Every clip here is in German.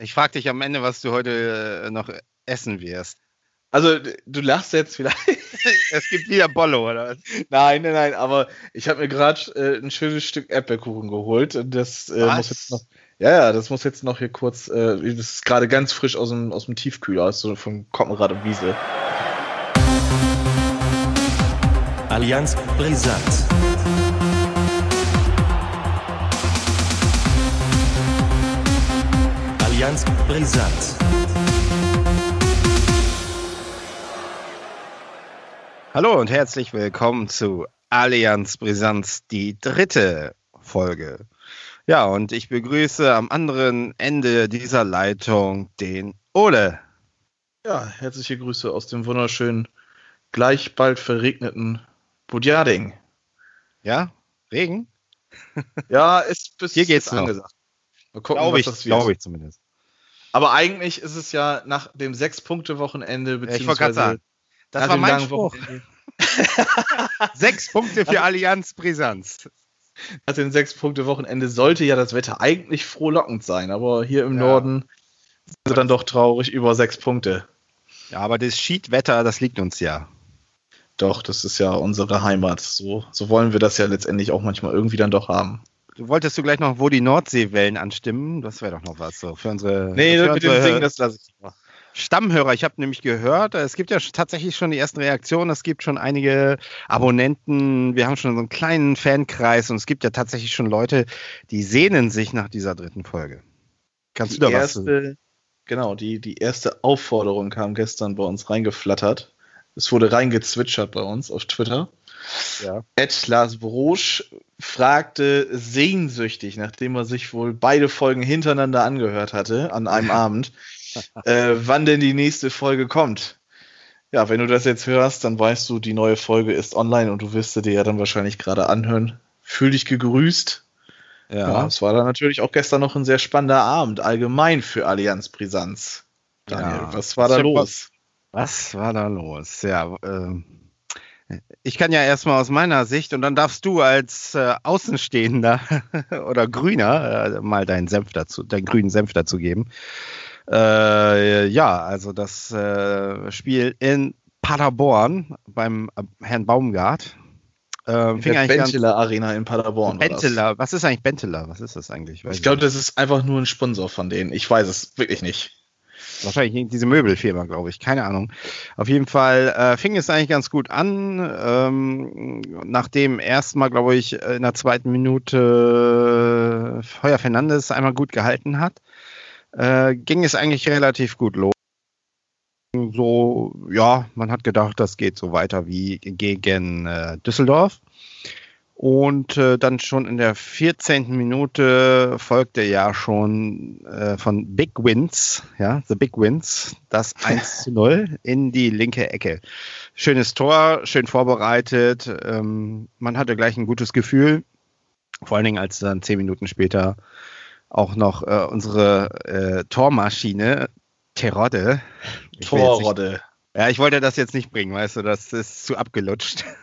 Ich frage dich am Ende, was du heute äh, noch essen wirst. Also, du lachst jetzt vielleicht. es gibt wieder Bollo, oder was? Nein, nein, nein, aber ich habe mir gerade äh, ein schönes Stück Erdbeerkuchen geholt und das äh, muss jetzt noch. Ja, ja, das muss jetzt noch hier kurz. Äh, das ist gerade ganz frisch aus dem, aus dem Tiefkühler, aus so von Koppenrad und Wiese. Allianz Brisant. Allianz Brisant. Hallo und herzlich willkommen zu Allianz Brisanz, die dritte Folge. Ja, und ich begrüße am anderen Ende dieser Leitung den Ole. Ja, herzliche Grüße aus dem wunderschönen, gleich bald verregneten Budjading. Ja, Regen? ja, ist bis Hier geht's angesagt. Mal gucken, glaube ich, was das wird. Glaube ich zumindest. Aber eigentlich ist es ja nach dem Sechs-Punkte-Wochenende, beziehungsweise. Ja, das war mein Spruch. Sechs Punkte für Allianz Brisanz. Nach dem Sechs-Punkte-Wochenende sollte ja das Wetter eigentlich frohlockend sein, aber hier im ja. Norden sind dann doch traurig über sechs Punkte. Ja, aber das Schiedwetter, das liegt uns ja. Doch, das ist ja unsere Heimat. So, so wollen wir das ja letztendlich auch manchmal irgendwie dann doch haben. Du wolltest du gleich noch wo die Nordseewellen anstimmen? Das wäre doch noch was so für unsere. Nee, für mit dem Singen, das lasse ich mal. Stammhörer. Ich habe nämlich gehört, es gibt ja tatsächlich schon die ersten Reaktionen. Es gibt schon einige Abonnenten. Wir haben schon so einen kleinen Fankreis und es gibt ja tatsächlich schon Leute, die sehnen sich nach dieser dritten Folge. Kannst die du da erste, was? Genau, die, die erste Aufforderung kam gestern bei uns reingeflattert. Es wurde reingezwitschert bei uns auf Twitter. Ja. Ed Lars Brosch fragte sehnsüchtig, nachdem er sich wohl beide Folgen hintereinander angehört hatte an einem Abend, äh, wann denn die nächste Folge kommt. Ja, wenn du das jetzt hörst, dann weißt du, die neue Folge ist online und du wirst sie dir ja dann wahrscheinlich gerade anhören. Fühl dich gegrüßt. Ja. ja, es war dann natürlich auch gestern noch ein sehr spannender Abend, allgemein für Allianz Brisanz. Daniel, ja. was war da los? Was war da los? Ja, äh, ich kann ja erstmal aus meiner Sicht und dann darfst du als äh, Außenstehender oder Grüner äh, mal deinen Senf dazu, deinen grünen Senf dazu geben. Äh, ja, also das äh, Spiel in Paderborn beim äh, Herrn Baumgart. Äh, fing der Benteler Arena in Paderborn. Benteler, was ist eigentlich Benteler? Was ist das eigentlich? Weiß ich glaube, das ist einfach nur ein Sponsor von denen. Ich weiß es wirklich nicht. Wahrscheinlich diese Möbelfirma, glaube ich. Keine Ahnung. Auf jeden Fall äh, fing es eigentlich ganz gut an. Ähm, nachdem erstmal, glaube ich, in der zweiten Minute Feuer Fernandes einmal gut gehalten hat, äh, ging es eigentlich relativ gut los. So, ja, man hat gedacht, das geht so weiter wie gegen äh, Düsseldorf. Und äh, dann schon in der 14. Minute folgte ja schon äh, von Big Wins, ja, The Big Wins, das 1 zu 0 in die linke Ecke. Schönes Tor, schön vorbereitet. Ähm, man hatte gleich ein gutes Gefühl. Vor allen Dingen, als dann zehn Minuten später auch noch äh, unsere äh, Tormaschine Terodde. Torrodde. Ja, ich wollte das jetzt nicht bringen, weißt du, das ist zu abgelutscht.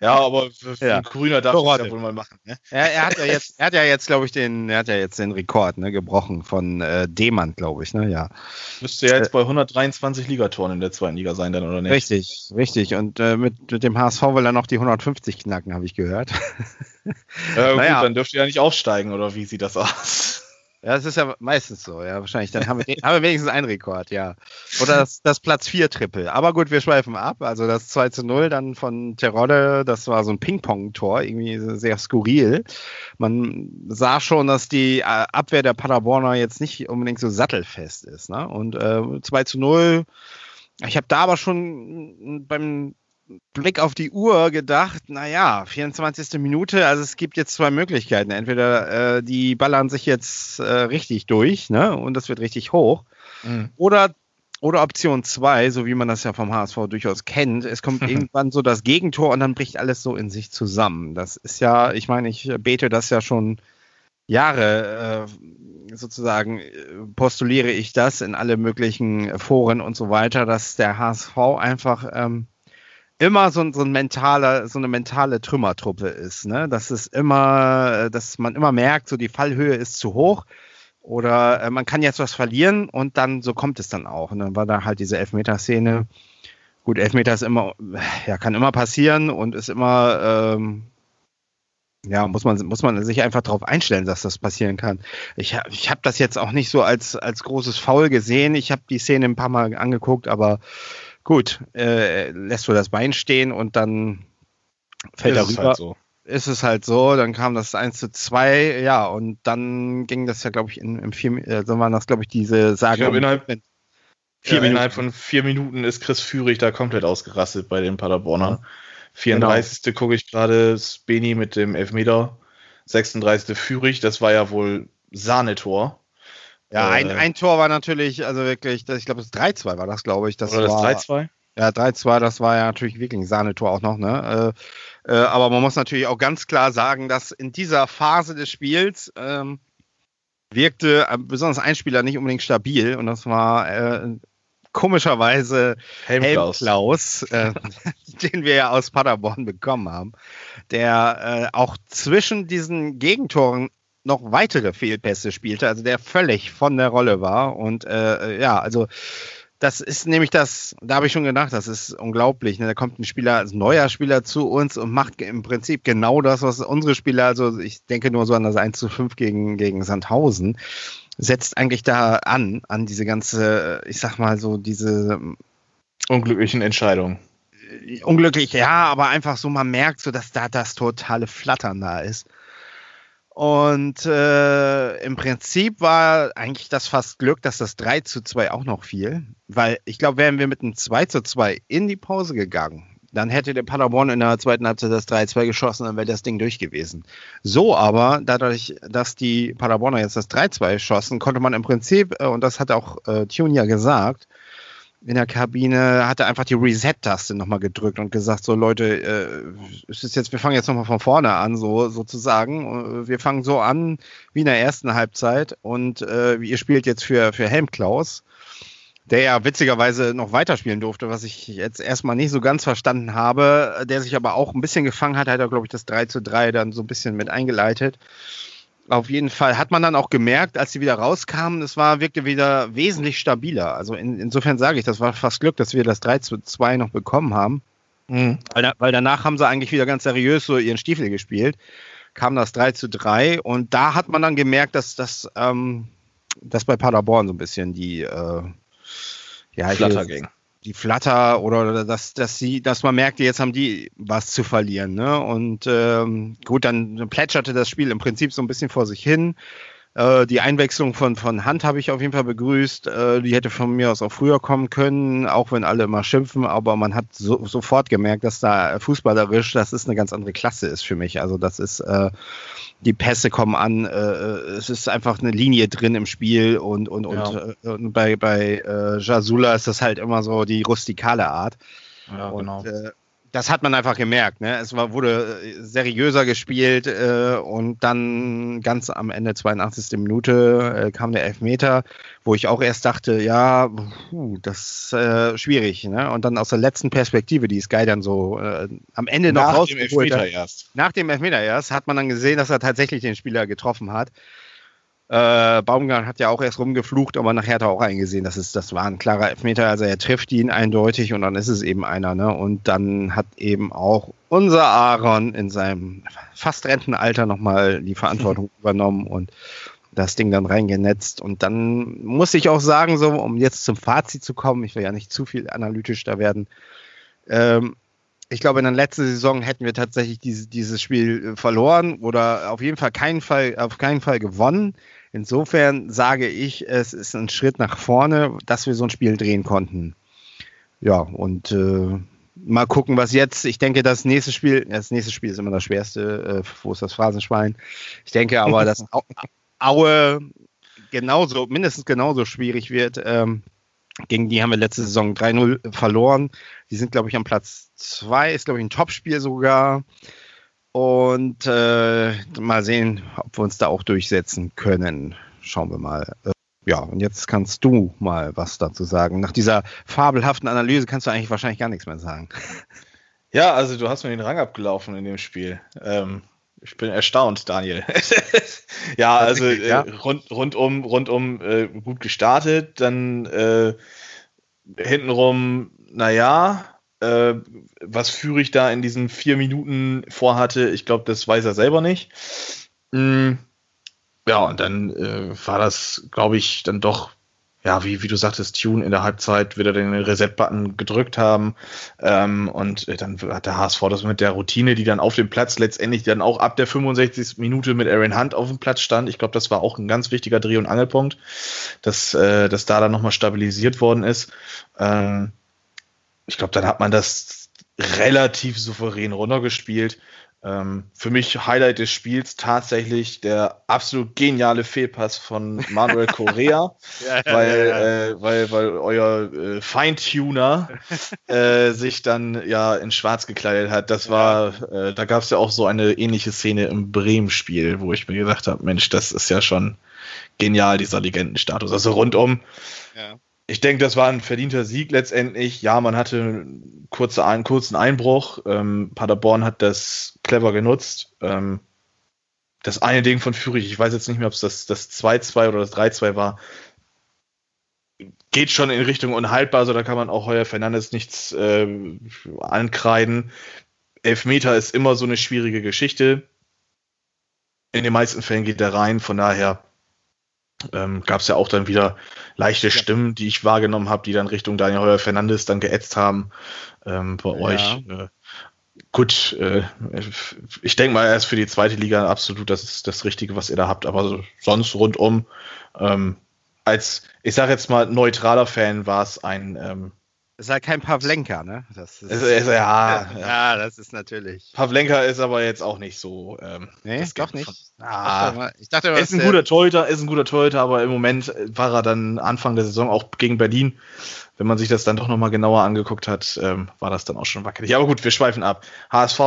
Ja, aber für, für ja. Grüner darf ich das ja wohl mal machen. Ne? Ja, er hat ja jetzt, er hat ja jetzt, glaube ich, den, er hat ja jetzt den Rekord ne, gebrochen von äh, Demand, glaube ich, ne, ja. Müsste ja jetzt bei 123 Ligatoren in der zweiten Liga sein, dann oder nicht? Richtig, richtig. Und äh, mit, mit dem HSV will er noch die 150 knacken, habe ich gehört. Ja, gut, naja. dann dürfte er ja nicht aufsteigen, oder wie sieht das aus? Ja, das ist ja meistens so, ja, wahrscheinlich. Dann haben wir, haben wir wenigstens einen Rekord, ja. Oder das, das Platz 4 Triple. Aber gut, wir schweifen ab. Also das 2 zu 0 dann von Terodde, das war so ein Ping-Pong-Tor, irgendwie sehr skurril. Man sah schon, dass die äh, Abwehr der Paderborner jetzt nicht unbedingt so sattelfest ist. Ne? Und äh, 2 zu 0. Ich habe da aber schon beim Blick auf die Uhr gedacht, naja, 24. Minute, also es gibt jetzt zwei Möglichkeiten. Entweder äh, die ballern sich jetzt äh, richtig durch, ne, und das wird richtig hoch. Mhm. Oder, oder Option 2, so wie man das ja vom HSV durchaus kennt, es kommt irgendwann so das Gegentor und dann bricht alles so in sich zusammen. Das ist ja, ich meine, ich bete das ja schon Jahre äh, sozusagen äh, postuliere ich das in alle möglichen Foren und so weiter, dass der HSV einfach ähm, immer so, so ein mentaler, so eine mentale Trümmertruppe ist, ne? Dass es immer, dass man immer merkt, so die Fallhöhe ist zu hoch Oder äh, man kann jetzt was verlieren und dann so kommt es dann auch. Und dann war da halt diese Elfmeterszene. Gut, Elfmeter ist immer, ja, kann immer passieren und ist immer, ähm, ja, muss man, muss man sich einfach darauf einstellen, dass das passieren kann. Ich, ich habe das jetzt auch nicht so als, als großes Foul gesehen. Ich habe die Szene ein paar Mal angeguckt, aber gut, äh, lässt du das Bein stehen und dann fällt er rüber. Halt so. Ist es halt so, dann kam das 1 zu 2, ja, und dann ging das ja, glaube ich, in, in vier, äh, so waren das, glaube ich, diese Sage. Ich glaube, innerhalb, vier ja, innerhalb von vier Minuten ist Chris Führig da komplett ausgerastet bei den Paderbornern. Ja. 34. Genau. gucke ich gerade, Beni mit dem Elfmeter. 36. Führig, das war ja wohl Sahnetor. Ja, ein, äh, ein Tor war natürlich, also wirklich, das, ich glaube, das 3-2 war das, glaube ich. Das oder das 3-2? Ja, 3-2, das war ja natürlich wirklich ein Sahnetor auch noch, ne? Äh, äh, aber man muss natürlich auch ganz klar sagen, dass in dieser Phase des Spiels ähm, wirkte äh, besonders ein Spieler nicht unbedingt stabil und das war äh, komischerweise Helmklaus, Helmklaus äh, den wir ja aus Paderborn bekommen haben, der äh, auch zwischen diesen Gegentoren noch weitere Fehlpässe spielte, also der völlig von der Rolle war. Und äh, ja, also das ist nämlich das, da habe ich schon gedacht, das ist unglaublich. Ne? Da kommt ein Spieler, ein neuer Spieler zu uns und macht im Prinzip genau das, was unsere Spieler, also ich denke nur so an das 1 zu 5 gegen, gegen Sandhausen, setzt eigentlich da an, an diese ganze, ich sag mal so, diese unglücklichen Entscheidungen. Unglücklich, ja, aber einfach so, man merkt so, dass da das totale Flattern da ist. Und äh, im Prinzip war eigentlich das fast Glück, dass das 3 zu 2 auch noch fiel. Weil ich glaube, wären wir mit einem 2 zu 2 in die Pause gegangen, dann hätte der Paderborn in der zweiten Halbzeit das 3-2 geschossen, dann wäre das Ding durch gewesen. So aber, dadurch, dass die Paderborner jetzt das 3-2 schossen, konnte man im Prinzip, äh, und das hat auch äh, Tune ja gesagt, in der Kabine hat er einfach die Reset-Taste nochmal gedrückt und gesagt, so Leute, äh, es ist jetzt, wir fangen jetzt nochmal von vorne an, so sozusagen. Äh, wir fangen so an wie in der ersten Halbzeit und äh, ihr spielt jetzt für, für Helmklaus, der ja witzigerweise noch weiterspielen durfte, was ich jetzt erstmal nicht so ganz verstanden habe, der sich aber auch ein bisschen gefangen hat, hat er, glaube ich, das 3 zu 3 dann so ein bisschen mit eingeleitet. Auf jeden Fall hat man dann auch gemerkt, als sie wieder rauskamen, es war, wirkte wieder wesentlich stabiler. Also in, insofern sage ich, das war fast Glück, dass wir das 3 zu 2 noch bekommen haben. Mhm. Weil, weil, danach haben sie eigentlich wieder ganz seriös so ihren Stiefel gespielt. Kam das 3 zu 3 und da hat man dann gemerkt, dass das ähm, dass bei Paderborn so ein bisschen die äh, ja, Flatter ging die Flatter oder dass, dass sie, dass man merkte, jetzt haben die was zu verlieren. Ne? Und ähm, gut, dann plätscherte das Spiel im Prinzip so ein bisschen vor sich hin. Äh, die Einwechslung von, von Hand habe ich auf jeden Fall begrüßt. Äh, die hätte von mir aus auch früher kommen können, auch wenn alle immer schimpfen, aber man hat so, sofort gemerkt, dass da fußballerisch, das ist eine ganz andere Klasse ist für mich. Also das ist, äh, die Pässe kommen an, äh, es ist einfach eine Linie drin im Spiel und, und, ja. und, äh, und bei, bei äh, Jasula ist das halt immer so die rustikale Art. Ja, und, genau. Äh, das hat man einfach gemerkt. Ne? Es war, wurde äh, seriöser gespielt äh, und dann ganz am Ende, 82. Minute, äh, kam der Elfmeter, wo ich auch erst dachte, ja, puh, das ist äh, schwierig. Ne? Und dann aus der letzten Perspektive, die Sky dann so äh, am Ende noch nach rausgeholt dem Elfmeter. Erst. Nach dem Elfmeter erst hat man dann gesehen, dass er tatsächlich den Spieler getroffen hat. Äh, Baumgart hat ja auch erst rumgeflucht, aber nachher hat er auch eingesehen, dass es, das war ein klarer Elfmeter. Also er trifft ihn eindeutig und dann ist es eben einer. Ne? Und dann hat eben auch unser Aaron in seinem fast Rentenalter nochmal die Verantwortung übernommen und das Ding dann reingenetzt. Und dann muss ich auch sagen, so um jetzt zum Fazit zu kommen, ich will ja nicht zu viel analytisch da werden. Ähm, ich glaube, in der letzten Saison hätten wir tatsächlich diese, dieses Spiel verloren oder auf jeden Fall keinen Fall, auf keinen Fall gewonnen. Insofern sage ich, es ist ein Schritt nach vorne, dass wir so ein Spiel drehen konnten. Ja, und äh, mal gucken, was jetzt. Ich denke, das nächste Spiel, das nächste Spiel ist immer das schwerste. Äh, wo ist das Phrasenschwein? Ich denke aber, dass Aue genauso, mindestens genauso schwierig wird. Ähm, gegen die haben wir letzte Saison 3-0 verloren. Die sind, glaube ich, am Platz 2, ist, glaube ich, ein Topspiel sogar. Und äh, mal sehen, ob wir uns da auch durchsetzen können. Schauen wir mal. Äh, ja, und jetzt kannst du mal was dazu sagen. Nach dieser fabelhaften Analyse kannst du eigentlich wahrscheinlich gar nichts mehr sagen. Ja, also du hast mir den Rang abgelaufen in dem Spiel. Ähm, Ich bin erstaunt, Daniel. ja, also äh, ja? rund, rundum, rundum äh, gut gestartet, dann äh, hintenrum, naja, äh, was Führig da in diesen vier Minuten vorhatte, ich glaube, das weiß er selber nicht. Mm, ja, und dann äh, war das, glaube ich, dann doch ja, wie, wie du sagtest, Tune in der Halbzeit wieder den Reset-Button gedrückt haben. Ähm, und äh, dann hat der HSV das mit der Routine, die dann auf dem Platz letztendlich dann auch ab der 65. Minute mit Aaron Hunt auf dem Platz stand. Ich glaube, das war auch ein ganz wichtiger Dreh- und Angelpunkt, dass, äh, dass da dann nochmal stabilisiert worden ist. Ähm, ich glaube, dann hat man das relativ souverän runtergespielt. Ähm, für mich Highlight des Spiels tatsächlich der absolut geniale Fehlpass von Manuel Correa, ja, weil, ja, ja. Äh, weil, weil euer äh, Feintuner äh, sich dann ja in Schwarz gekleidet hat. Das war, äh, da gab es ja auch so eine ähnliche Szene im Bremen-Spiel, wo ich mir gedacht habe, Mensch, das ist ja schon genial, dieser Legendenstatus. Also rundum. Ich denke, das war ein verdienter Sieg letztendlich. Ja, man hatte einen kurzen Einbruch. Ähm, Paderborn hat das clever genutzt. Ähm, das eine Ding von Fürich, ich weiß jetzt nicht mehr, ob es das, das 2-2 oder das 3-2 war, geht schon in Richtung unhaltbar, also da kann man auch Heuer Fernandes nichts äh, ankreiden. Elfmeter ist immer so eine schwierige Geschichte. In den meisten Fällen geht er rein, von daher ähm, gab es ja auch dann wieder leichte Stimmen, die ich wahrgenommen habe, die dann Richtung Daniel Heuer Fernandes dann geätzt haben ähm, bei ja. euch. Äh, gut, äh, ich denke mal, er ist für die zweite Liga absolut das ist das Richtige, was ihr da habt, aber sonst rundum ähm, als, ich sage jetzt mal, neutraler Fan war es ein ähm, ist halt kein Pavlenka, ne? Das ist, ist, ist, ja, ja, ja, das ist natürlich. Pavlenka ist aber jetzt auch nicht so. Ähm, nee, doch nicht. Von, ah, ich dachte, er ist ein guter Torhüter, ist ein guter Torhüter, aber im Moment war er dann Anfang der Saison auch gegen Berlin. Wenn man sich das dann doch nochmal genauer angeguckt hat, ähm, war das dann auch schon wackelig. Aber gut, wir schweifen ab. HSV,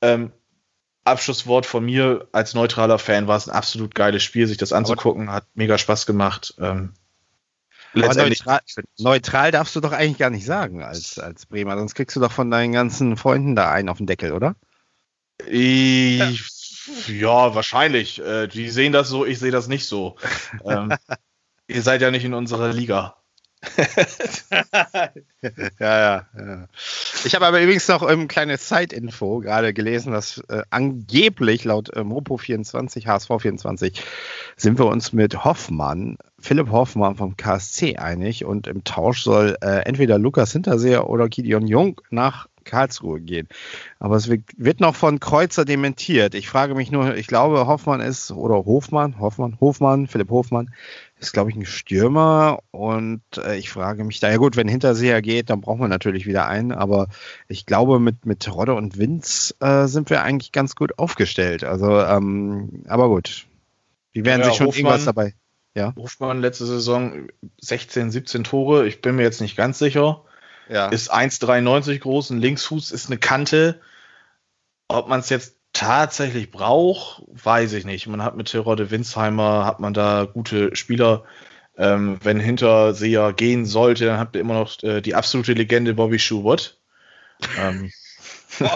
ähm, Abschlusswort von mir als neutraler Fan war es ein absolut geiles Spiel, sich das anzugucken, hat mega Spaß gemacht. Ähm, Neutral, neutral, darfst du doch eigentlich gar nicht sagen als, als Bremer, sonst kriegst du doch von deinen ganzen Freunden da einen auf den Deckel, oder? Ich, ja. ja. wahrscheinlich. Äh, die sehen das so, ich sehe das nicht so. ähm, ihr seid ja nicht in unserer Liga. ja, ja, ja. Ich habe aber übrigens noch ein ähm, kleines Side-Info gerade gelesen, dass äh, angeblich laut äh, Mopo24, HSV24, sind wir uns mit Hoffmann, Philipp Hoffmann vom KSC einig und im Tausch soll äh, entweder Lukas Hinterseher oder Gideon Jung nach Karlsruhe gehen. Aber es wird noch von Kreuzer dementiert. Ich frage mich nur, ich glaube, Hoffmann ist, oder Hofmann, Hoffmann, Hofmann, Philipp Hofmann, ist, glaube ich, ein Stürmer. Und äh, ich frage mich da, ja gut, wenn Hinterseher geht, dann brauchen wir natürlich wieder einen. Aber ich glaube, mit, mit Rodde und Winz äh, sind wir eigentlich ganz gut aufgestellt. Also, ähm, aber gut. Die werden ja, sich schon Hofmann, irgendwas dabei. Ja. Hofmann letzte Saison 16, 17 Tore. Ich bin mir jetzt nicht ganz sicher. Ja. Ist 1,93 groß, ein Linksfuß ist eine Kante. Ob man es jetzt tatsächlich braucht, weiß ich nicht. Man hat mit Terodde Winsheimer, hat man da gute Spieler. Ähm, wenn Hinterseher gehen sollte, dann habt ihr immer noch äh, die absolute Legende Bobby Schubert. ähm.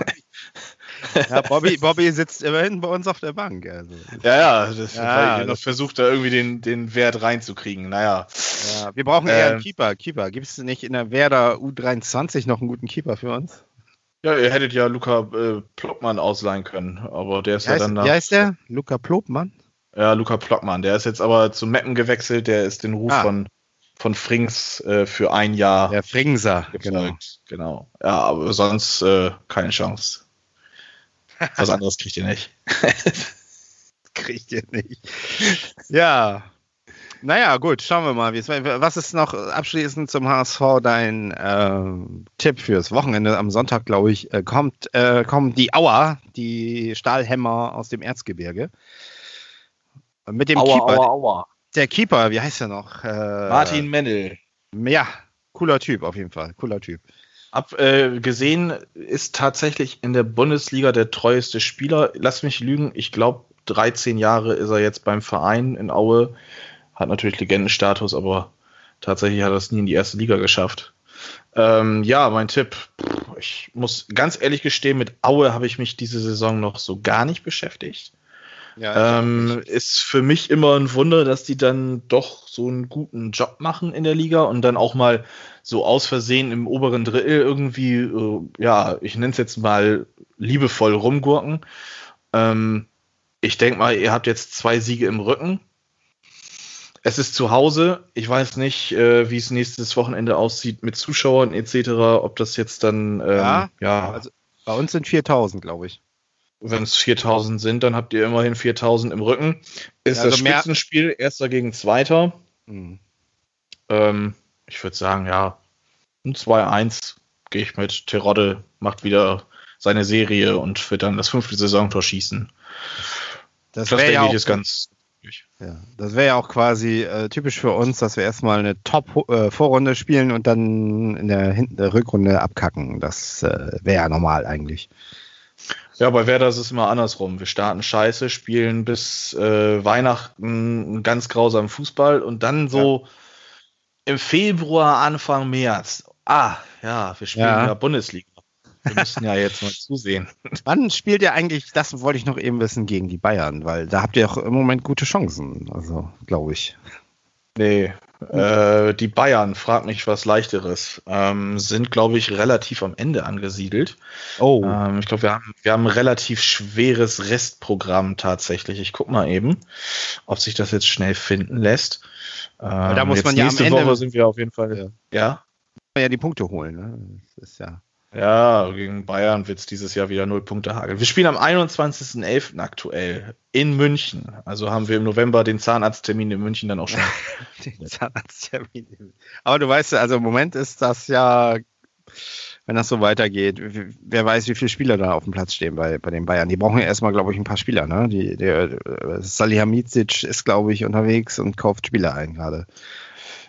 ja, Bobby, Bobby sitzt immerhin bei uns auf der Bank. Also. Ja, ja, das ja, noch versucht, da irgendwie den, den Wert reinzukriegen. Naja. Ja, wir brauchen eher einen ähm. Keeper. Keeper. Gibt es nicht in der Werder U23 noch einen guten Keeper für uns? Ja, ihr hättet ja Luca äh, Plockmann ausleihen können, aber der ist wie ja heißt, dann da. Wie heißt der? Luca Plopmann? Ja, Luca Plockmann. Der ist jetzt aber zu Meppen gewechselt. Der ist den Ruf ah. von, von Frings äh, für ein Jahr. Der Fringser, genau. Genau. Ja, aber sonst äh, keine Chance. Was anderes kriegt ihr nicht. kriegt ihr nicht. Ja, naja, gut, schauen wir mal. Was ist noch abschließend zum HSV dein äh, Tipp fürs Wochenende? Am Sonntag, glaube ich, äh, kommt, äh, kommen die Auer, die Stahlhämmer aus dem Erzgebirge. Mit dem Aua, Keeper. Aua, Aua. Der Keeper, wie heißt er noch? Äh, Martin Mendel. Ja, cooler Typ auf jeden Fall. Cooler Typ. Abgesehen äh, ist tatsächlich in der Bundesliga der treueste Spieler. Lass mich lügen, ich glaube, 13 Jahre ist er jetzt beim Verein in Aue hat natürlich Legendenstatus, aber tatsächlich hat er es nie in die erste Liga geschafft. Ähm, ja, mein Tipp. ich muss ganz ehrlich gestehen, mit Aue habe ich mich diese Saison noch so gar nicht beschäftigt. Ja, ähm, ist für mich immer ein Wunder, dass die dann doch so einen guten Job machen in der Liga und dann auch mal so aus Versehen im oberen Drittel irgendwie, äh, ja, ich nenne es jetzt mal liebevoll rumgurken. Ähm, ich denke mal, ihr habt jetzt zwei Siege im Rücken. Es ist zu Hause. Ich weiß nicht, äh, wie es nächstes Wochenende aussieht mit Zuschauern etc. Ob das jetzt dann, ähm, ja, ja. Also bei uns sind 4000, glaube ich. Wenn es 4000 sind, dann habt ihr immerhin 4000 im Rücken. Ist ja, also das Spitzenspiel, erster gegen zweiter. Mhm. Ähm, ich würde sagen, ja, ein 2-1 gehe ich mit. Terodde macht wieder seine Serie und wird dann das fünfte Saisontor schießen. Das, das denke ja ich ist ganz. Ja, das wäre ja auch quasi äh, typisch für uns, dass wir erstmal eine Top-Vorrunde äh, spielen und dann in der, in der Rückrunde abkacken. Das äh, wäre ja normal eigentlich. Ja, bei Werder ist es immer andersrum. Wir starten scheiße, spielen bis äh, Weihnachten ganz grausam Fußball und dann so ja. im Februar, Anfang März. Ah, ja, wir spielen ja, ja Bundesliga. Wir müssen ja jetzt mal zusehen. Wann spielt ihr eigentlich, das wollte ich noch eben wissen, gegen die Bayern? Weil da habt ihr auch im Moment gute Chancen, also glaube ich. Nee, äh, die Bayern, frag mich was leichteres, ähm, sind, glaube ich, relativ am Ende angesiedelt. Oh. Ähm, ich glaube, wir haben, wir haben ein relativ schweres Restprogramm tatsächlich. Ich guck mal eben, ob sich das jetzt schnell finden lässt. Ähm, da muss man ja nächste am Ende, Woche sind wir auf jeden Fall. Ja. ja. die Punkte holen. Ne? Das ist ja. Ja, gegen Bayern wird es dieses Jahr wieder null Punkte hageln. Wir spielen am 21.11. aktuell in München. Also haben wir im November den Zahnarzttermin in München dann auch schon. den Zahnarzttermin. Aber du weißt, also im Moment ist das ja, wenn das so weitergeht, wer weiß, wie viele Spieler da auf dem Platz stehen bei, bei den Bayern. Die brauchen ja erstmal, glaube ich, ein paar Spieler. Ne? Die, der, Salihamidzic ist, glaube ich, unterwegs und kauft Spieler ein gerade.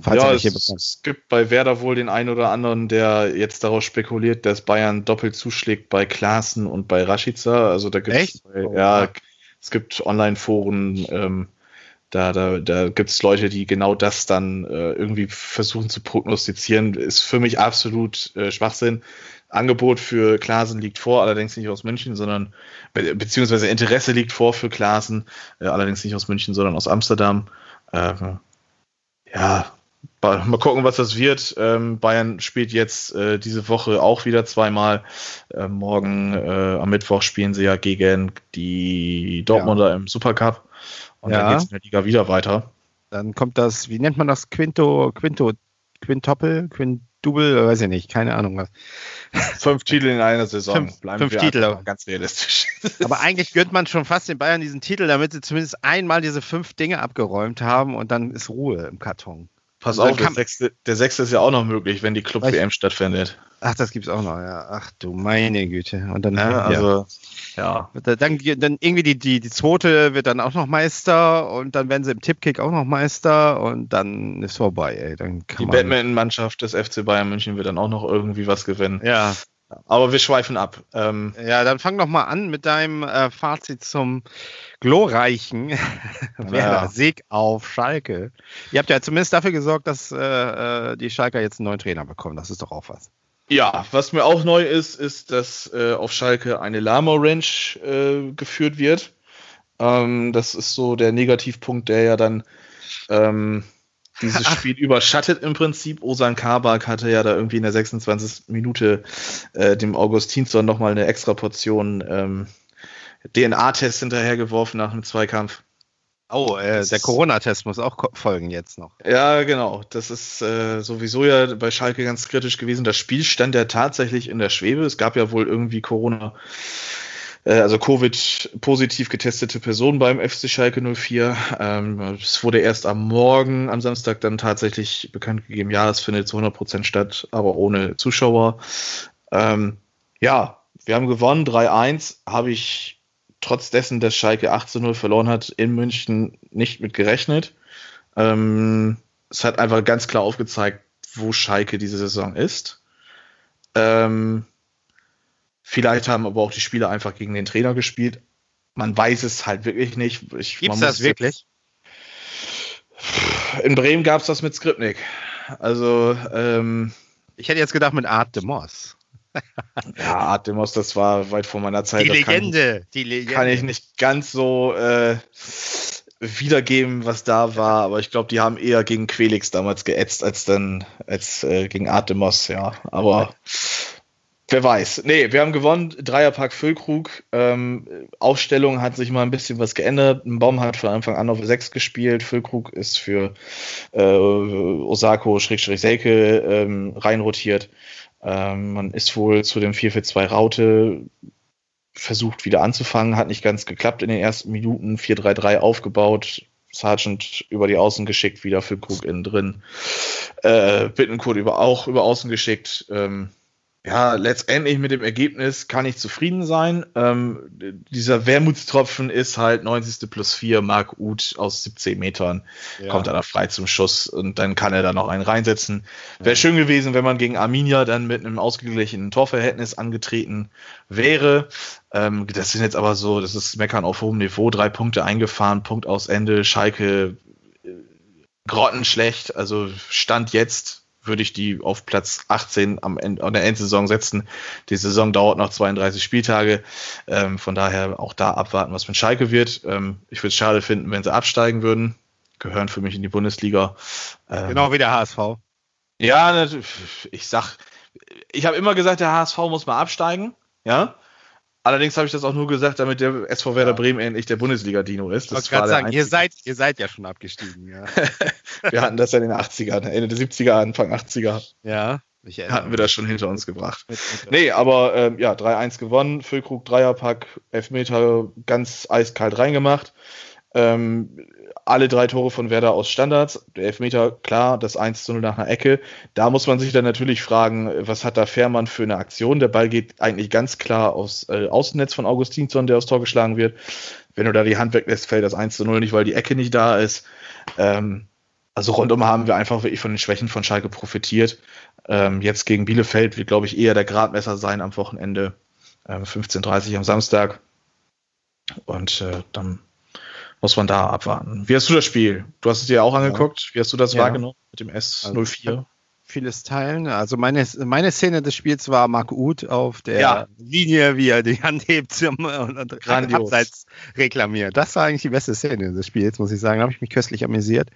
Ja, es, es, gibt bei Werder wohl den einen oder anderen, der jetzt darauf spekuliert, dass Bayern doppelt zuschlägt bei Klaassen und bei Rashica. Also da gibt es oh, ja, es gibt Online-Foren, ähm, da, da, da gibt es Leute, die genau das dann äh, irgendwie versuchen zu prognostizieren. Ist für mich absolut äh, Schwachsinn. Angebot für Klaasen liegt vor, allerdings nicht aus München, sondern be beziehungsweise Interesse liegt vor für Klaasen, äh, allerdings nicht aus München, sondern aus Amsterdam. Äh, ja, Mal gucken, was das wird. Ähm, Bayern spielt jetzt äh, diese Woche auch wieder zweimal. Äh, morgen äh, am Mittwoch spielen sie ja gegen die Dortmunder ja. im Supercup. Und ja. dann geht es in der Liga wieder weiter. Dann kommt das, wie nennt man das? Quinto, Quinto, Quintoppel, Quintdouble, weiß ich nicht, keine Ahnung was. Fünf Titel in einer Saison. Fünf, Bleiben fünf Titel. Ganz realistisch. Aber eigentlich gönnt man schon fast den Bayern diesen Titel, damit sie zumindest einmal diese fünf Dinge abgeräumt haben und dann ist Ruhe im Karton. Pass auf, der sechste, der sechste ist ja auch noch möglich, wenn die Club-WM stattfindet. Ach, das gibt's auch noch, ja. Ach du meine Güte. Und dann, ja, also, ja. Dann, dann irgendwie die, die, die zweite wird dann auch noch Meister und dann werden sie im Tippkick auch noch Meister und dann ist vorbei, ey. Dann kann die Batman-Mannschaft des FC Bayern München wird dann auch noch irgendwie was gewinnen. Ja. Aber wir schweifen ab. Ähm, ja, dann fang doch mal an mit deinem äh, Fazit zum glorreichen ja. Sieg auf Schalke. Ihr habt ja zumindest dafür gesorgt, dass äh, äh, die Schalker jetzt einen neuen Trainer bekommen. Das ist doch auch was. Ja, was mir auch neu ist, ist, dass äh, auf Schalke eine Lama Ranch äh, geführt wird. Ähm, das ist so der Negativpunkt, der ja dann ähm, dieses Spiel überschattet im Prinzip. Osan Kabak hatte ja da irgendwie in der 26. Minute äh, dem Augustinsson nochmal eine extra Portion ähm, DNA-Test hinterhergeworfen nach einem Zweikampf. Oh, äh, der Corona-Test muss auch folgen jetzt noch. Ja, genau. Das ist äh, sowieso ja bei Schalke ganz kritisch gewesen. Das Spiel stand ja tatsächlich in der Schwebe. Es gab ja wohl irgendwie Corona, also Covid-positiv getestete Personen beim FC Schalke 04. Ähm, es wurde erst am Morgen, am Samstag dann tatsächlich bekannt gegeben, ja, es findet zu 100% statt, aber ohne Zuschauer. Ähm, ja, wir haben gewonnen, 3-1, habe ich trotz dessen, dass Schalke 8 zu 0 verloren hat, in München nicht mit gerechnet. Ähm, es hat einfach ganz klar aufgezeigt, wo Schalke diese Saison ist. Ähm, vielleicht haben aber auch die Spieler einfach gegen den Trainer gespielt. Man weiß es halt wirklich nicht. Gibt es das wirklich? In Bremen gab es das mit Skripnik. Also, ähm, ich hätte jetzt gedacht mit Art de Moss. ja, Artemos, das war weit vor meiner Zeit. Die Legende, kann, die Legende. Kann ich nicht ganz so äh, wiedergeben, was da war, aber ich glaube, die haben eher gegen Quelix damals geätzt als dann als äh, gegen Artemos, ja. Aber wer weiß. Nee, wir haben gewonnen. Dreierpack Füllkrug. Ähm, Aufstellung hat sich mal ein bisschen was geändert. Ein Baum hat von Anfang an auf 6 gespielt. Füllkrug ist für äh, Osako Selke ähm, reinrotiert. Ähm, man ist wohl zu dem 4-4-2 Raute versucht wieder anzufangen, hat nicht ganz geklappt in den ersten Minuten, 4-3-3 aufgebaut, Sargent über die Außen geschickt, wieder für Krug innen drin, äh, Bittenkurt über, auch über Außen geschickt, ähm, ja, letztendlich mit dem Ergebnis kann ich zufrieden sein. Ähm, dieser Wermutstropfen ist halt 90. plus 4, Mark Uth aus 17 Metern, ja. kommt dann frei zum Schuss und dann kann er da noch einen reinsetzen. Wäre ja. schön gewesen, wenn man gegen Arminia dann mit einem ausgeglichenen Torverhältnis angetreten wäre. Ähm, das sind jetzt aber so, das ist Meckern auf hohem Niveau, drei Punkte eingefahren, Punkt aus Ende, Schalke äh, grottenschlecht, also Stand jetzt würde ich die auf Platz 18 am Ende, an der Endsaison setzen. Die Saison dauert noch 32 Spieltage. Ähm, von daher auch da abwarten, was mit Schalke wird. Ähm, ich würde es schade finden, wenn sie absteigen würden. Gehören für mich in die Bundesliga. Ähm, genau wie der HSV. Ja, ich sag, ich habe immer gesagt, der HSV muss mal absteigen. Ja. Allerdings habe ich das auch nur gesagt, damit der SV Werder Bremen endlich der Bundesliga-Dino ist. Das ich wollte sagen, ihr seid, ihr seid ja schon abgestiegen. Ja. wir hatten das ja in den 80ern, Ende der 70er, Anfang 80er. Ja. hatten wir das schon hinter uns gebracht. Mit, mit nee, aber ähm, ja, 3-1 gewonnen, Füllkrug Dreierpack, Elfmeter ganz eiskalt reingemacht. Ähm, alle drei Tore von Werder aus Standards. Der Elfmeter, klar, das 1 zu 0 nach einer Ecke. Da muss man sich dann natürlich fragen, was hat da Fährmann für eine Aktion? Der Ball geht eigentlich ganz klar aufs äh, Außennetz von Augustinsson, der aufs Tor geschlagen wird. Wenn du da die Hand weglässt, fällt das 1 zu 0 nicht, weil die Ecke nicht da ist. Ähm, also rundum haben wir einfach wirklich von den Schwächen von Schalke profitiert. Ähm, jetzt gegen Bielefeld wird, glaube ich, eher der Gradmesser sein am Wochenende. Ähm, 15.30 am Samstag. Und äh, dann muss man da abwarten. Wie hast du das Spiel? Du hast es dir auch angeguckt. Wie hast du das ja. wahrgenommen mit dem S04? Also, vieles teilen. Also meine, meine Szene des Spiels war Marc Uth auf der ja. Linie, wie er die Hand hebt und, und abseits reklamiert. Das war eigentlich die beste Szene des Spiels, muss ich sagen. Da habe ich mich köstlich amüsiert.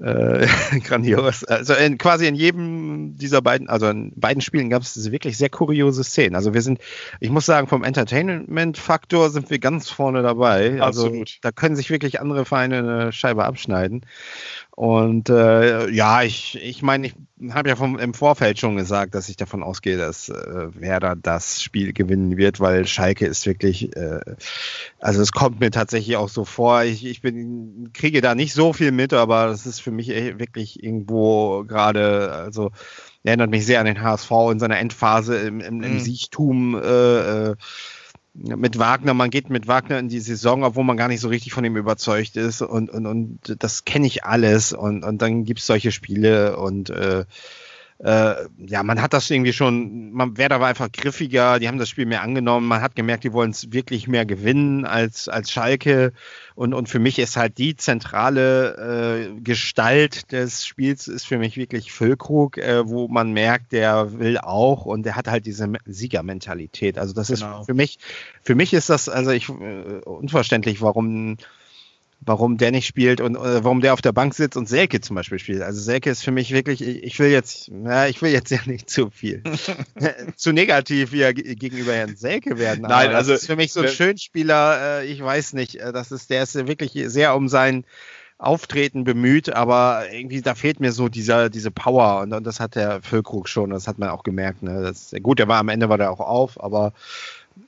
Äh, grandios. Also in, quasi in jedem dieser beiden, also in beiden Spielen gab es wirklich sehr kuriose Szenen. Also wir sind, ich muss sagen, vom Entertainment-Faktor sind wir ganz vorne dabei. Also Absolut. da können sich wirklich andere Vereine eine Scheibe abschneiden. Und äh, ja, ich, ich meine, ich habe ja vom, im Vorfeld schon gesagt, dass ich davon ausgehe, dass äh, Werder das Spiel gewinnen wird, weil Schalke ist wirklich, äh, also es kommt mir tatsächlich auch so vor. Ich, ich bin, kriege da nicht so viel mit, aber das ist für mich wirklich irgendwo gerade, also erinnert mich sehr an den HSV in seiner Endphase im, im, im mhm. Siechtum. Äh, äh mit Wagner, man geht mit Wagner in die Saison, obwohl man gar nicht so richtig von ihm überzeugt ist und, und, und das kenne ich alles und, und dann gibt es solche Spiele und äh, äh, ja, man hat das irgendwie schon, man Werder war einfach griffiger, die haben das Spiel mehr angenommen, man hat gemerkt, die wollen es wirklich mehr gewinnen als, als Schalke. Und, und für mich ist halt die zentrale äh, Gestalt des Spiels ist für mich wirklich Füllkrug, äh, wo man merkt, der will auch und der hat halt diese Siegermentalität. Also das genau. ist für mich, für mich ist das also ich äh, unverständlich, warum warum der nicht spielt und äh, warum der auf der Bank sitzt und Selke zum Beispiel spielt. Also Selke ist für mich wirklich, ich will jetzt, na, ich will jetzt ja nicht zu viel, zu negativ hier gegenüber Herrn Selke werden. Nein, also das ist für mich so ein Schönspieler, äh, ich weiß nicht, äh, das ist, der ist wirklich sehr um sein Auftreten bemüht, aber irgendwie da fehlt mir so dieser, diese Power und, und das hat der Füllkrug schon, das hat man auch gemerkt. Ne? Das, gut, der war am Ende war der auch auf, aber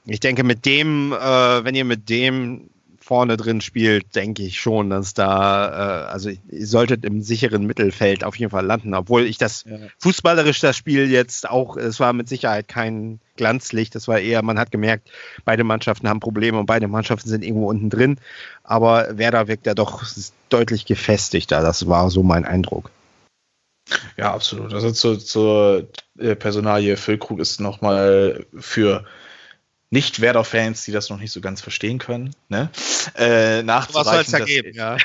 ich denke, mit dem, äh, wenn ihr mit dem vorne drin spielt, denke ich schon, dass da, äh, also ihr solltet im sicheren Mittelfeld auf jeden Fall landen, obwohl ich das ja. fußballerisch das Spiel jetzt auch, es war mit Sicherheit kein Glanzlicht, das war eher, man hat gemerkt, beide Mannschaften haben Probleme und beide Mannschaften sind irgendwo unten drin, aber Werder wirkt ja doch deutlich gefestigter, das war so mein Eindruck. Ja, absolut. Also zur, zur äh, Personalie Füllkrug ist nochmal für nicht-Werder-Fans, die das noch nicht so ganz verstehen können, ne? äh, nachzureichen, Was geben, ja.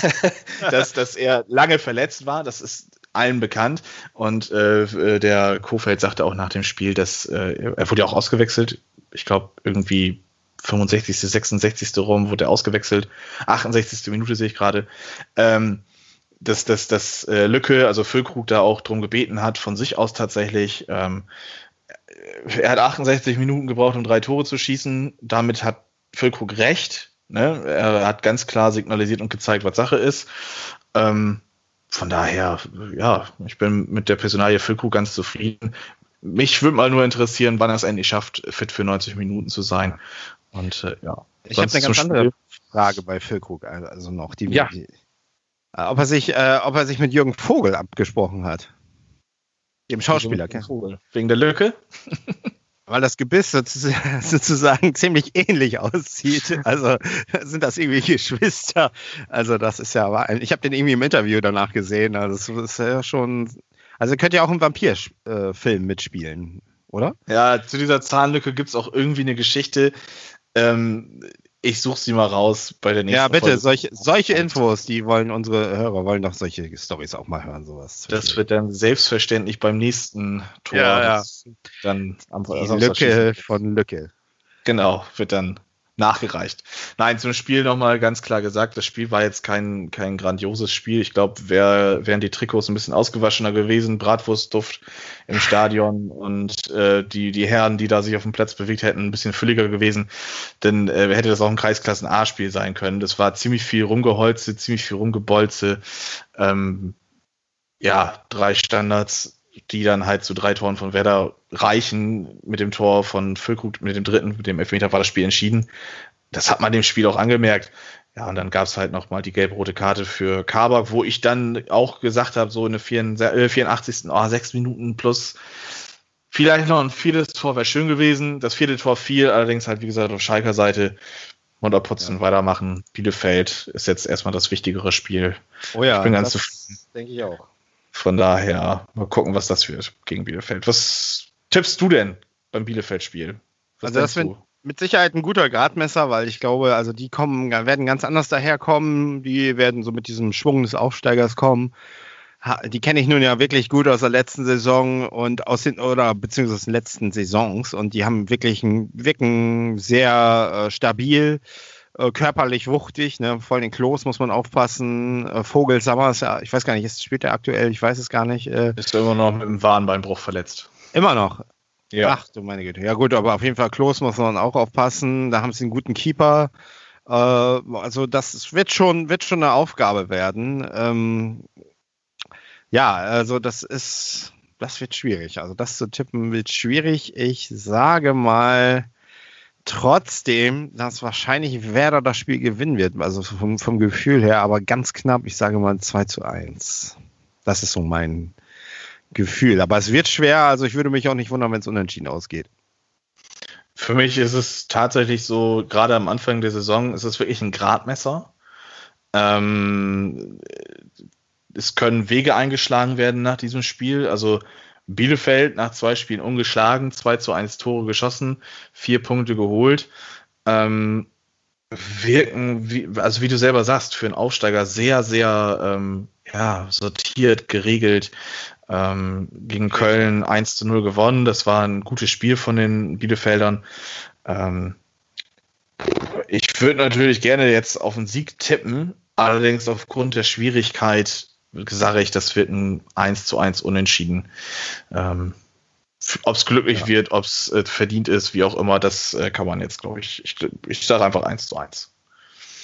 dass, dass er lange verletzt war. Das ist allen bekannt. Und äh, der Kofeld sagte auch nach dem Spiel, dass äh, er wurde ja auch ausgewechselt. Ich glaube, irgendwie 65., 66. rum wurde er ausgewechselt. 68. Minute sehe ich gerade. Ähm, dass, dass, dass äh, Lücke, also Füllkrug, da auch drum gebeten hat, von sich aus tatsächlich. Ähm, er hat 68 Minuten gebraucht, um drei Tore zu schießen. Damit hat Füllkrug recht. Ne? Er hat ganz klar signalisiert und gezeigt, was Sache ist. Ähm, von daher, ja, ich bin mit der Personalie Füllkrug ganz zufrieden. Mich würde mal nur interessieren, wann er es endlich schafft, fit für 90 Minuten zu sein. Und äh, ja. Ich habe eine ganz andere Frage bei Füllkrug, also noch. Die, ja. Die, äh, ob, er sich, äh, ob er sich mit Jürgen Vogel abgesprochen hat. Dem Schauspieler. Vogel. Wegen der Lücke? Weil das Gebiss sozusagen ziemlich ähnlich aussieht. Also sind das irgendwie Geschwister. Also das ist ja, ich habe den irgendwie im Interview danach gesehen. Also das ist ja schon, also könnt ihr auch im Vampir-Film mitspielen, oder? Ja, zu dieser Zahnlücke gibt es auch irgendwie eine Geschichte. Ähm, ich suche sie mal raus bei der nächsten Ja, bitte, Folge. solche, solche Infos, die wollen unsere Hörer wollen doch solche Stories auch mal hören, sowas. Das wird dann selbstverständlich beim nächsten Tor ja, ja. dann am die Lücke von Lücke. Genau, wird dann nachgereicht. Nein, zum Spiel nochmal ganz klar gesagt, das Spiel war jetzt kein, kein grandioses Spiel. Ich glaube, wär, wären die Trikots ein bisschen ausgewaschener gewesen, Bratwurstduft im Stadion und äh, die, die Herren, die da sich auf dem Platz bewegt hätten, ein bisschen fülliger gewesen, dann äh, hätte das auch ein Kreisklassen A-Spiel sein können. Das war ziemlich viel Rumgeholze, ziemlich viel Rumgebolze. Ähm, ja, drei Standards, die dann halt zu drei Toren von Werder reichen. Mit dem Tor von Füllkrug, mit dem dritten, mit dem Elfmeter war das Spiel entschieden. Das hat man dem Spiel auch angemerkt. Ja, und dann gab es halt nochmal die gelb-rote Karte für Kabak, wo ich dann auch gesagt habe, so eine 84. Oh, sechs Minuten plus vielleicht noch ein viertes Tor wäre schön gewesen. Das vierte Tor fiel, allerdings halt, wie gesagt, auf Schalker Seite. Runterputzen, ja. weitermachen. Bielefeld ist jetzt erstmal das wichtigere Spiel. Oh ja, ich bin ganz zufrieden. Denke ich auch. Von daher, mal gucken, was das wird gegen Bielefeld. Was tippst du denn beim Bielefeld-Spiel? Also das wird mit Sicherheit ein guter Gradmesser, weil ich glaube, also die kommen, werden ganz anders daherkommen. Die werden so mit diesem Schwung des Aufsteigers kommen. Die kenne ich nun ja wirklich gut aus der letzten Saison und aus den oder beziehungsweise den letzten Saisons und die haben wirklich ein, wirken sehr äh, stabil äh, körperlich wuchtig, ne? vor allem Klos muss man aufpassen. Äh, Vogel Sammers, ich weiß gar nicht, ist, spielt er aktuell, ich weiß es gar nicht. Äh, ist er immer noch mit dem Warenbeinbruch verletzt. Immer noch. Ja. Ach du meine Güte. Ja gut, aber auf jeden Fall Klos muss man auch aufpassen. Da haben sie einen guten Keeper. Äh, also das wird schon, wird schon eine Aufgabe werden. Ähm, ja, also das ist, das wird schwierig. Also das zu tippen wird schwierig. Ich sage mal, trotzdem, dass wahrscheinlich Werder das Spiel gewinnen wird, also vom, vom Gefühl her, aber ganz knapp, ich sage mal 2 zu 1. Das ist so mein Gefühl. Aber es wird schwer, also ich würde mich auch nicht wundern, wenn es unentschieden ausgeht. Für mich ist es tatsächlich so, gerade am Anfang der Saison ist es wirklich ein Gradmesser. Ähm, es können Wege eingeschlagen werden nach diesem Spiel. Also Bielefeld nach zwei Spielen ungeschlagen, 2 zu 1 Tore geschossen, vier Punkte geholt. Ähm, wirken, wie, also wie du selber sagst, für einen Aufsteiger sehr, sehr ähm, ja, sortiert, geregelt. Ähm, gegen Köln 1 zu 0 gewonnen. Das war ein gutes Spiel von den Bielefeldern. Ähm, ich würde natürlich gerne jetzt auf einen Sieg tippen, allerdings aufgrund der Schwierigkeit sage ich, das wird ein 1 zu 1 Unentschieden. Ähm, ob es glücklich ja. wird, ob es äh, verdient ist, wie auch immer, das äh, kann man jetzt, glaube ich, ich, ich sage einfach 1 zu 1.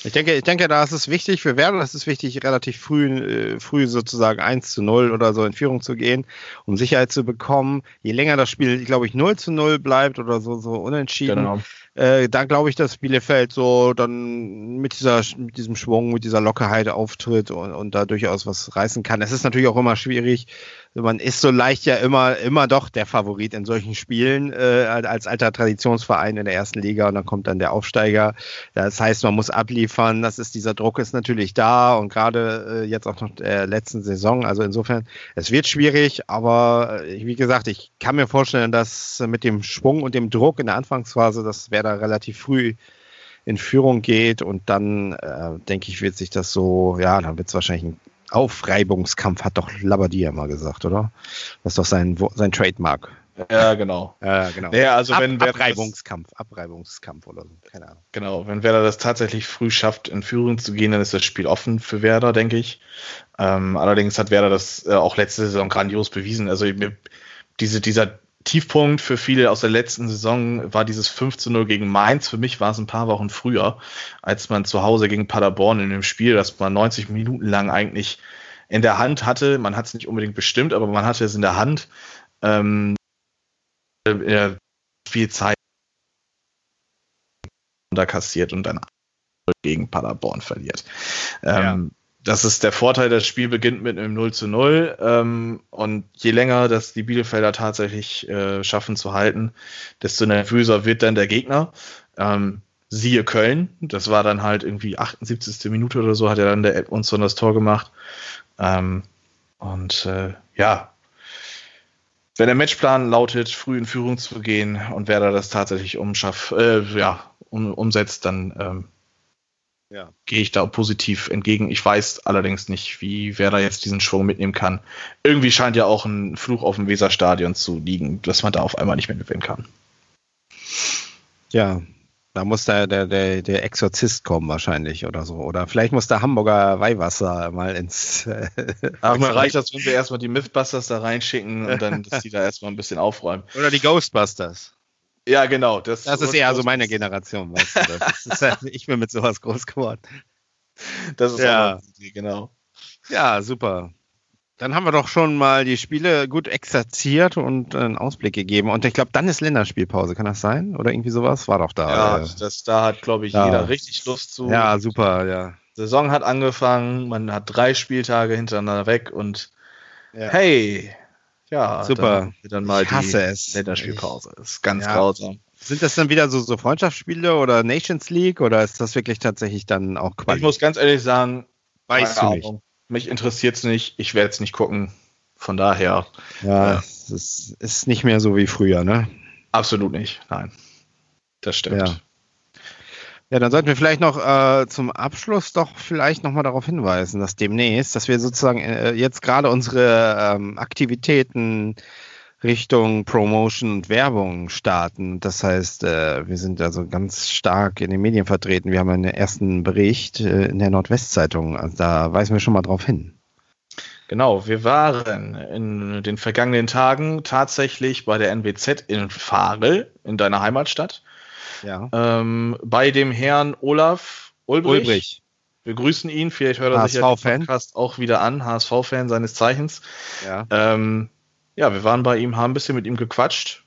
Ich denke, ich denke, da ist es wichtig für Werder, das ist wichtig, relativ früh, äh, früh sozusagen 1 zu 0 oder so in Führung zu gehen, um Sicherheit zu bekommen. Je länger das Spiel, glaube ich, 0 zu 0 bleibt oder so, so unentschieden, genau. Äh, da glaube ich, dass Bielefeld so dann mit, dieser, mit diesem Schwung, mit dieser Lockerheit auftritt und, und da durchaus was reißen kann. Es ist natürlich auch immer schwierig. Man ist so leicht ja immer, immer doch der Favorit in solchen Spielen äh, als alter Traditionsverein in der ersten Liga und dann kommt dann der Aufsteiger. Das heißt, man muss abliefern. Das ist dieser Druck ist natürlich da und gerade äh, jetzt auch noch der letzten Saison. Also insofern, es wird schwierig, aber äh, wie gesagt, ich kann mir vorstellen, dass mit dem Schwung und dem Druck in der Anfangsphase, das wäre da relativ früh in Führung geht und dann, äh, denke ich, wird sich das so, ja, dann wird es wahrscheinlich ein Aufreibungskampf hat doch Labadia mal gesagt, oder? Das ist doch sein, sein Trademark. Ja, genau. Ja, genau. Naja, also Ab, wenn Abreibungskampf, das, Abreibungskampf oder so, keine Ahnung. Genau, wenn Werder das tatsächlich früh schafft, in Führung zu gehen, dann ist das Spiel offen für Werder, denke ich. Ähm, allerdings hat Werder das äh, auch letzte Saison grandios bewiesen. Also diese, dieser Tiefpunkt für viele aus der letzten Saison war dieses 5 zu 0 gegen Mainz. Für mich war es ein paar Wochen früher, als man zu Hause gegen Paderborn in dem Spiel, das man 90 Minuten lang eigentlich in der Hand hatte. Man hat es nicht unbedingt bestimmt, aber man hatte es in der Hand. Ähm, äh, viel Zeit kassiert und dann gegen Paderborn verliert. Ähm, Das ist der Vorteil, das Spiel beginnt mit einem 0 zu 0 ähm, und je länger das die Bielefelder tatsächlich äh, schaffen zu halten, desto nervöser wird dann der Gegner. Ähm, siehe Köln, das war dann halt irgendwie 78. Minute oder so, hat er dann der Edmundson das Tor gemacht. Ähm, und äh, ja, wenn der Matchplan lautet, früh in Führung zu gehen und wer da das tatsächlich umschaff, äh, ja, um, umsetzt, dann ähm, ja. gehe ich da positiv entgegen. Ich weiß allerdings nicht, wie wer da jetzt diesen Schwung mitnehmen kann. Irgendwie scheint ja auch ein Fluch auf dem Weserstadion zu liegen, dass man da auf einmal nicht mehr gewinnen kann. Ja, da muss der, der, der, der Exorzist kommen wahrscheinlich oder so. Oder vielleicht muss der Hamburger Weihwasser mal ins. Äh, Aber mir reicht das, wenn wir erstmal die Mythbusters da reinschicken und dann, dass die da erstmal ein bisschen aufräumen. Oder die Ghostbusters. Ja, genau. Das, das ist eher so meine Generation, weißt du. Das ist, halt, ich bin mit sowas groß geworden. Das ist ja, genau. Ja, super. Dann haben wir doch schon mal die Spiele gut exerziert und einen Ausblick gegeben. Und ich glaube, dann ist Länderspielpause. Kann das sein? Oder irgendwie sowas? War doch da. Ja, äh, das, da hat, glaube ich, ja. jeder richtig Lust zu. Ja, super, ja. Saison hat angefangen, man hat drei Spieltage hintereinander weg und ja. hey, ja, super. Dann, dann mal ich hasse die es. Länderspielpause. Das ist ganz ja. grausam. Sind das dann wieder so, so Freundschaftsspiele oder Nations League oder ist das wirklich tatsächlich dann auch Quali? Ich muss ganz ehrlich sagen, weiß du nicht mich interessiert es nicht, ich werde es nicht gucken. Von daher. Ja, äh, es ist, ist, nicht mehr so wie früher, ne? Absolut nicht, nein. Das stimmt. Ja. Ja, dann sollten wir vielleicht noch äh, zum Abschluss doch vielleicht nochmal darauf hinweisen, dass demnächst, dass wir sozusagen äh, jetzt gerade unsere ähm, Aktivitäten Richtung Promotion und Werbung starten. Das heißt, äh, wir sind also ganz stark in den Medien vertreten. Wir haben einen ersten Bericht äh, in der Nordwestzeitung. Also da weisen wir schon mal drauf hin. Genau, wir waren in den vergangenen Tagen tatsächlich bei der NWZ in Farel, in deiner Heimatstadt. Ja. Ähm, bei dem Herrn Olaf Ulbrich. Ulbrich. Wir grüßen ihn, vielleicht hört er sich ja den Podcast auch wieder an, HSV-Fan seines Zeichens. Ja. Ähm, ja, wir waren bei ihm, haben ein bisschen mit ihm gequatscht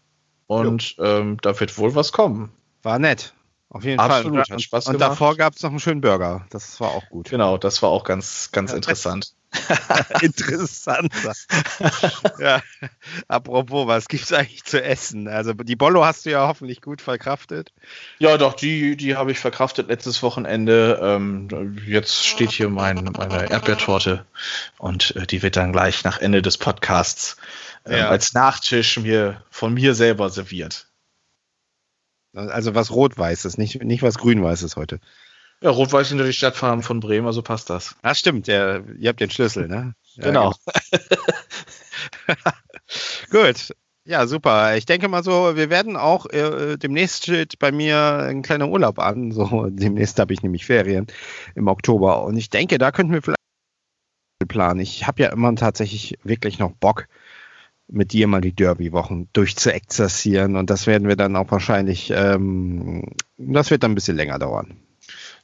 und ähm, da wird wohl was kommen. War nett. Auf jeden Absolut, Fall. Hat Spaß und gemacht. davor gab es noch einen schönen Burger. Das war auch gut. Genau, das war auch ganz, ganz interessant. interessant. ja. Apropos, was gibt es eigentlich zu essen? Also die Bollo hast du ja hoffentlich gut verkraftet. Ja, doch, die, die habe ich verkraftet letztes Wochenende. Ähm, jetzt steht hier mein, meine Erdbeertorte und äh, die wird dann gleich nach Ende des Podcasts äh, ja. als Nachtisch mir von mir selber serviert. Also was Rot-Weißes, nicht, nicht was Grün-Weißes heute. Ja, Rot-Weiß sind ja die Stadtfarben von Bremen, also passt das. Ah, stimmt, ja, ihr habt den Schlüssel, ne? Ja, genau. genau. Gut. Ja, super. Ich denke mal so, wir werden auch äh, demnächst steht bei mir ein kleiner Urlaub an. So, demnächst habe ich nämlich Ferien im Oktober. Und ich denke, da könnten wir vielleicht planen. Ich habe ja immer tatsächlich wirklich noch Bock, mit dir mal die Derby-Wochen durchzuexerzieren. Und das werden wir dann auch wahrscheinlich, ähm, das wird dann ein bisschen länger dauern.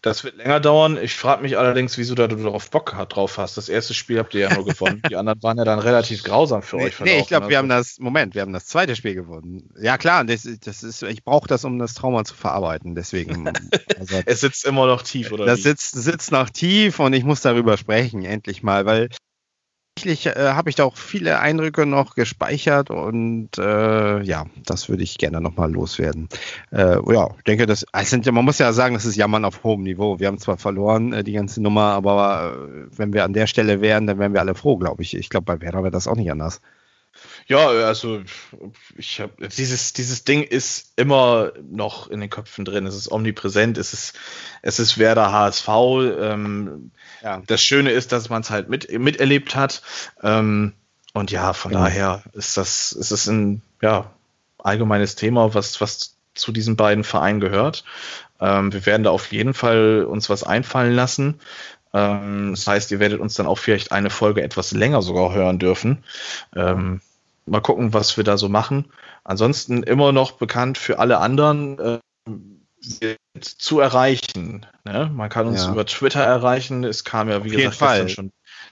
Das wird länger dauern. Ich frage mich allerdings, wieso da du darauf Bock drauf hast. Das erste Spiel habt ihr ja nur gewonnen. Die anderen waren ja dann relativ grausam für nee, euch. Nee, ich glaube, wir also. haben das, Moment, wir haben das zweite Spiel gewonnen. Ja klar, das, das ist, ich brauche das, um das Trauma zu verarbeiten. Deswegen. Also, es sitzt immer noch tief, oder? Das sitzt, sitzt noch tief und ich muss darüber sprechen, endlich mal, weil tatsächlich äh, habe ich da auch viele Eindrücke noch gespeichert und äh, ja, das würde ich gerne nochmal loswerden. Äh, ja, denke, das, sind, man muss ja sagen, das ist Jammern auf hohem Niveau. Wir haben zwar verloren, äh, die ganze Nummer, aber äh, wenn wir an der Stelle wären, dann wären wir alle froh, glaube ich. Ich glaube, bei Werder wäre das auch nicht anders. Ja, also ich habe dieses dieses Ding ist immer noch in den Köpfen drin. Es ist omnipräsent. Es ist es ist Werder HSV. Ähm, ja. Das Schöne ist, dass man es halt mit miterlebt hat. Ähm, und ja, von ja. daher ist das ist es ein ja allgemeines Thema, was was zu diesen beiden Vereinen gehört. Ähm, wir werden da auf jeden Fall uns was einfallen lassen. Ähm, das heißt, ihr werdet uns dann auch vielleicht eine Folge etwas länger sogar hören dürfen. Ähm, mal gucken, was wir da so machen. Ansonsten immer noch bekannt für alle anderen äh, zu erreichen. Ne? Man kann uns ja. über Twitter erreichen. Es kam ja, wie Auf gesagt, gestern schon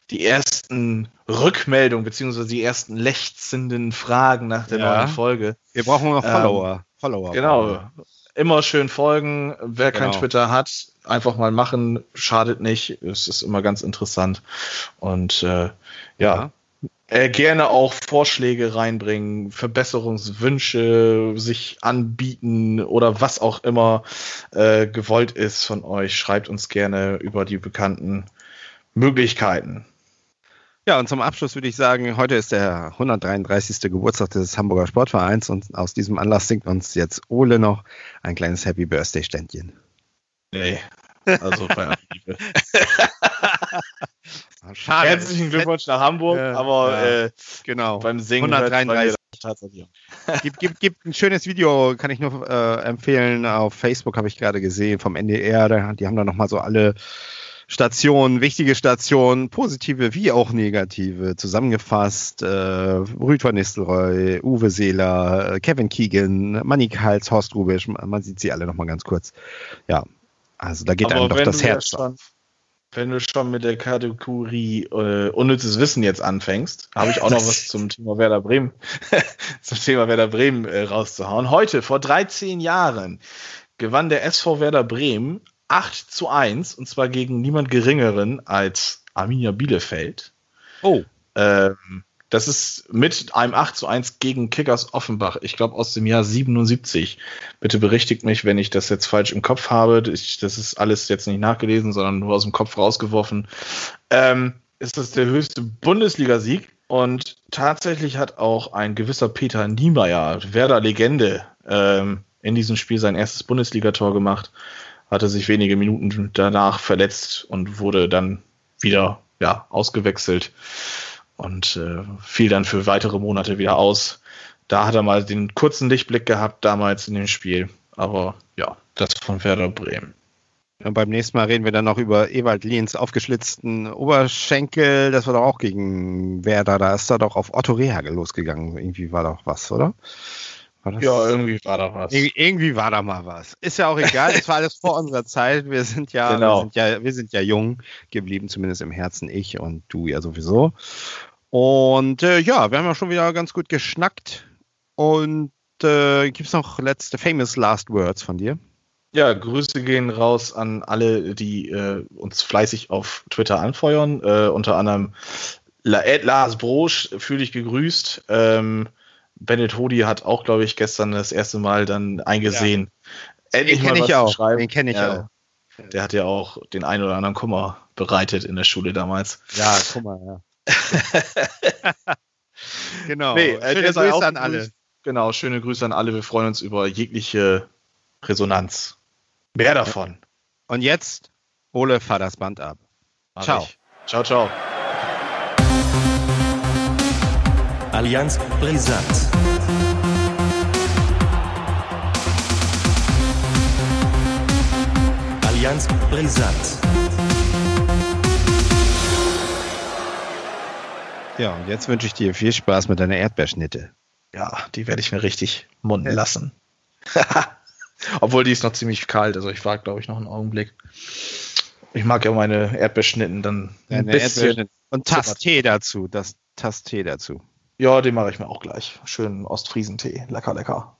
die ersten Rückmeldungen beziehungsweise die ersten lechzenden Fragen nach der ja. neuen Folge. Wir brauchen noch Follower. Ähm, Follower. Genau. Immer schön folgen. Wer genau. kein Twitter hat, einfach mal machen. Schadet nicht. Es ist immer ganz interessant. Und äh, ja. Äh, gerne auch Vorschläge reinbringen, Verbesserungswünsche sich anbieten oder was auch immer äh, gewollt ist von euch. Schreibt uns gerne über die bekannten Möglichkeiten. Ja, und zum Abschluss würde ich sagen, heute ist der 133. Geburtstag des Hamburger Sportvereins und aus diesem Anlass singt uns jetzt Ole noch ein kleines Happy Birthday Ständchen. Nee, also bei Liebe. Schade. Herzlichen Glückwunsch nach Hamburg, ja, aber ja, äh, genau. beim Singen 133. Tatsächlich. gibt, gibt, gibt ein schönes Video, kann ich nur äh, empfehlen. Auf Facebook habe ich gerade gesehen vom NDR. Die haben da nochmal so alle Stationen, wichtige Stationen, positive wie auch negative, zusammengefasst. Äh, Rüd van Nistelrooy, Uwe Seeler, äh, Kevin Keegan, Manny Kals, Horst Rubisch, man sieht sie alle nochmal ganz kurz. Ja, also da geht Aber einem doch das Herz schon, Wenn du schon mit der Kategorie äh, unnützes Wissen jetzt anfängst, habe ich auch noch was zum Thema Werder Bremen, zum Thema Werder Bremen äh, rauszuhauen. Heute, vor 13 Jahren, gewann der SV Werder Bremen 8 zu 1 und zwar gegen niemand geringeren als Arminia Bielefeld. Oh. Ähm, das ist mit einem 8 zu 1 gegen Kickers Offenbach, ich glaube aus dem Jahr 77. Bitte berichtigt mich, wenn ich das jetzt falsch im Kopf habe. Ich, das ist alles jetzt nicht nachgelesen, sondern nur aus dem Kopf rausgeworfen. Ähm, ist das der höchste Bundesligasieg und tatsächlich hat auch ein gewisser Peter Niemeyer, Werder-Legende, ähm, in diesem Spiel sein erstes Bundesligator gemacht hatte sich wenige Minuten danach verletzt und wurde dann wieder ja, ausgewechselt und äh, fiel dann für weitere Monate wieder aus. Da hat er mal den kurzen Lichtblick gehabt damals in dem Spiel. Aber ja, das von Werder Bremen. Und beim nächsten Mal reden wir dann noch über Ewald Liens aufgeschlitzten Oberschenkel. Das war doch auch gegen Werder. Da ist er doch auf Otto Rehagel losgegangen. Irgendwie war doch was, oder? Ja, irgendwie war da was. Ir irgendwie war da mal was. Ist ja auch egal, das war alles vor unserer Zeit. Wir sind ja, genau. wir sind ja, wir sind ja jung geblieben, zumindest im Herzen ich und du ja sowieso. Und äh, ja, wir haben ja schon wieder ganz gut geschnackt. Und äh, gibt es noch letzte famous last words von dir? Ja, Grüße gehen raus an alle, die äh, uns fleißig auf Twitter anfeuern. Äh, unter anderem La Lars Brosch, fühle dich gegrüßt. Ähm, Bennett Hodi hat auch, glaube ich, gestern das erste Mal dann eingesehen. Ja. Endlich den kenne ich auch. Den kenne ich ja. auch. Der hat ja auch den einen oder anderen Kummer bereitet in der Schule damals. Ja, Kummer, ja. genau. Nee, äh, schöne Grüße an alle. Genau, schöne Grüße an alle. Wir freuen uns über jegliche Resonanz. Mehr davon. Und jetzt, Ole, fahr das Band ab. Mach ciao. Ich. Ciao, ciao. Allianz Brisant. Allianz Brisant. Ja, und jetzt wünsche ich dir viel Spaß mit deiner Erdbeerschnitte. Ja, die werde ich mir richtig munden lassen. Obwohl die ist noch ziemlich kalt, also ich warte, glaube ich, noch einen Augenblick. Ich mag ja meine Erdbeerschnitten dann ein bisschen. Und Tass Tee dazu, das Tass Tee dazu. Ja, den mache ich mir auch gleich. Schönen Ostfriesentee. Lecker, lecker.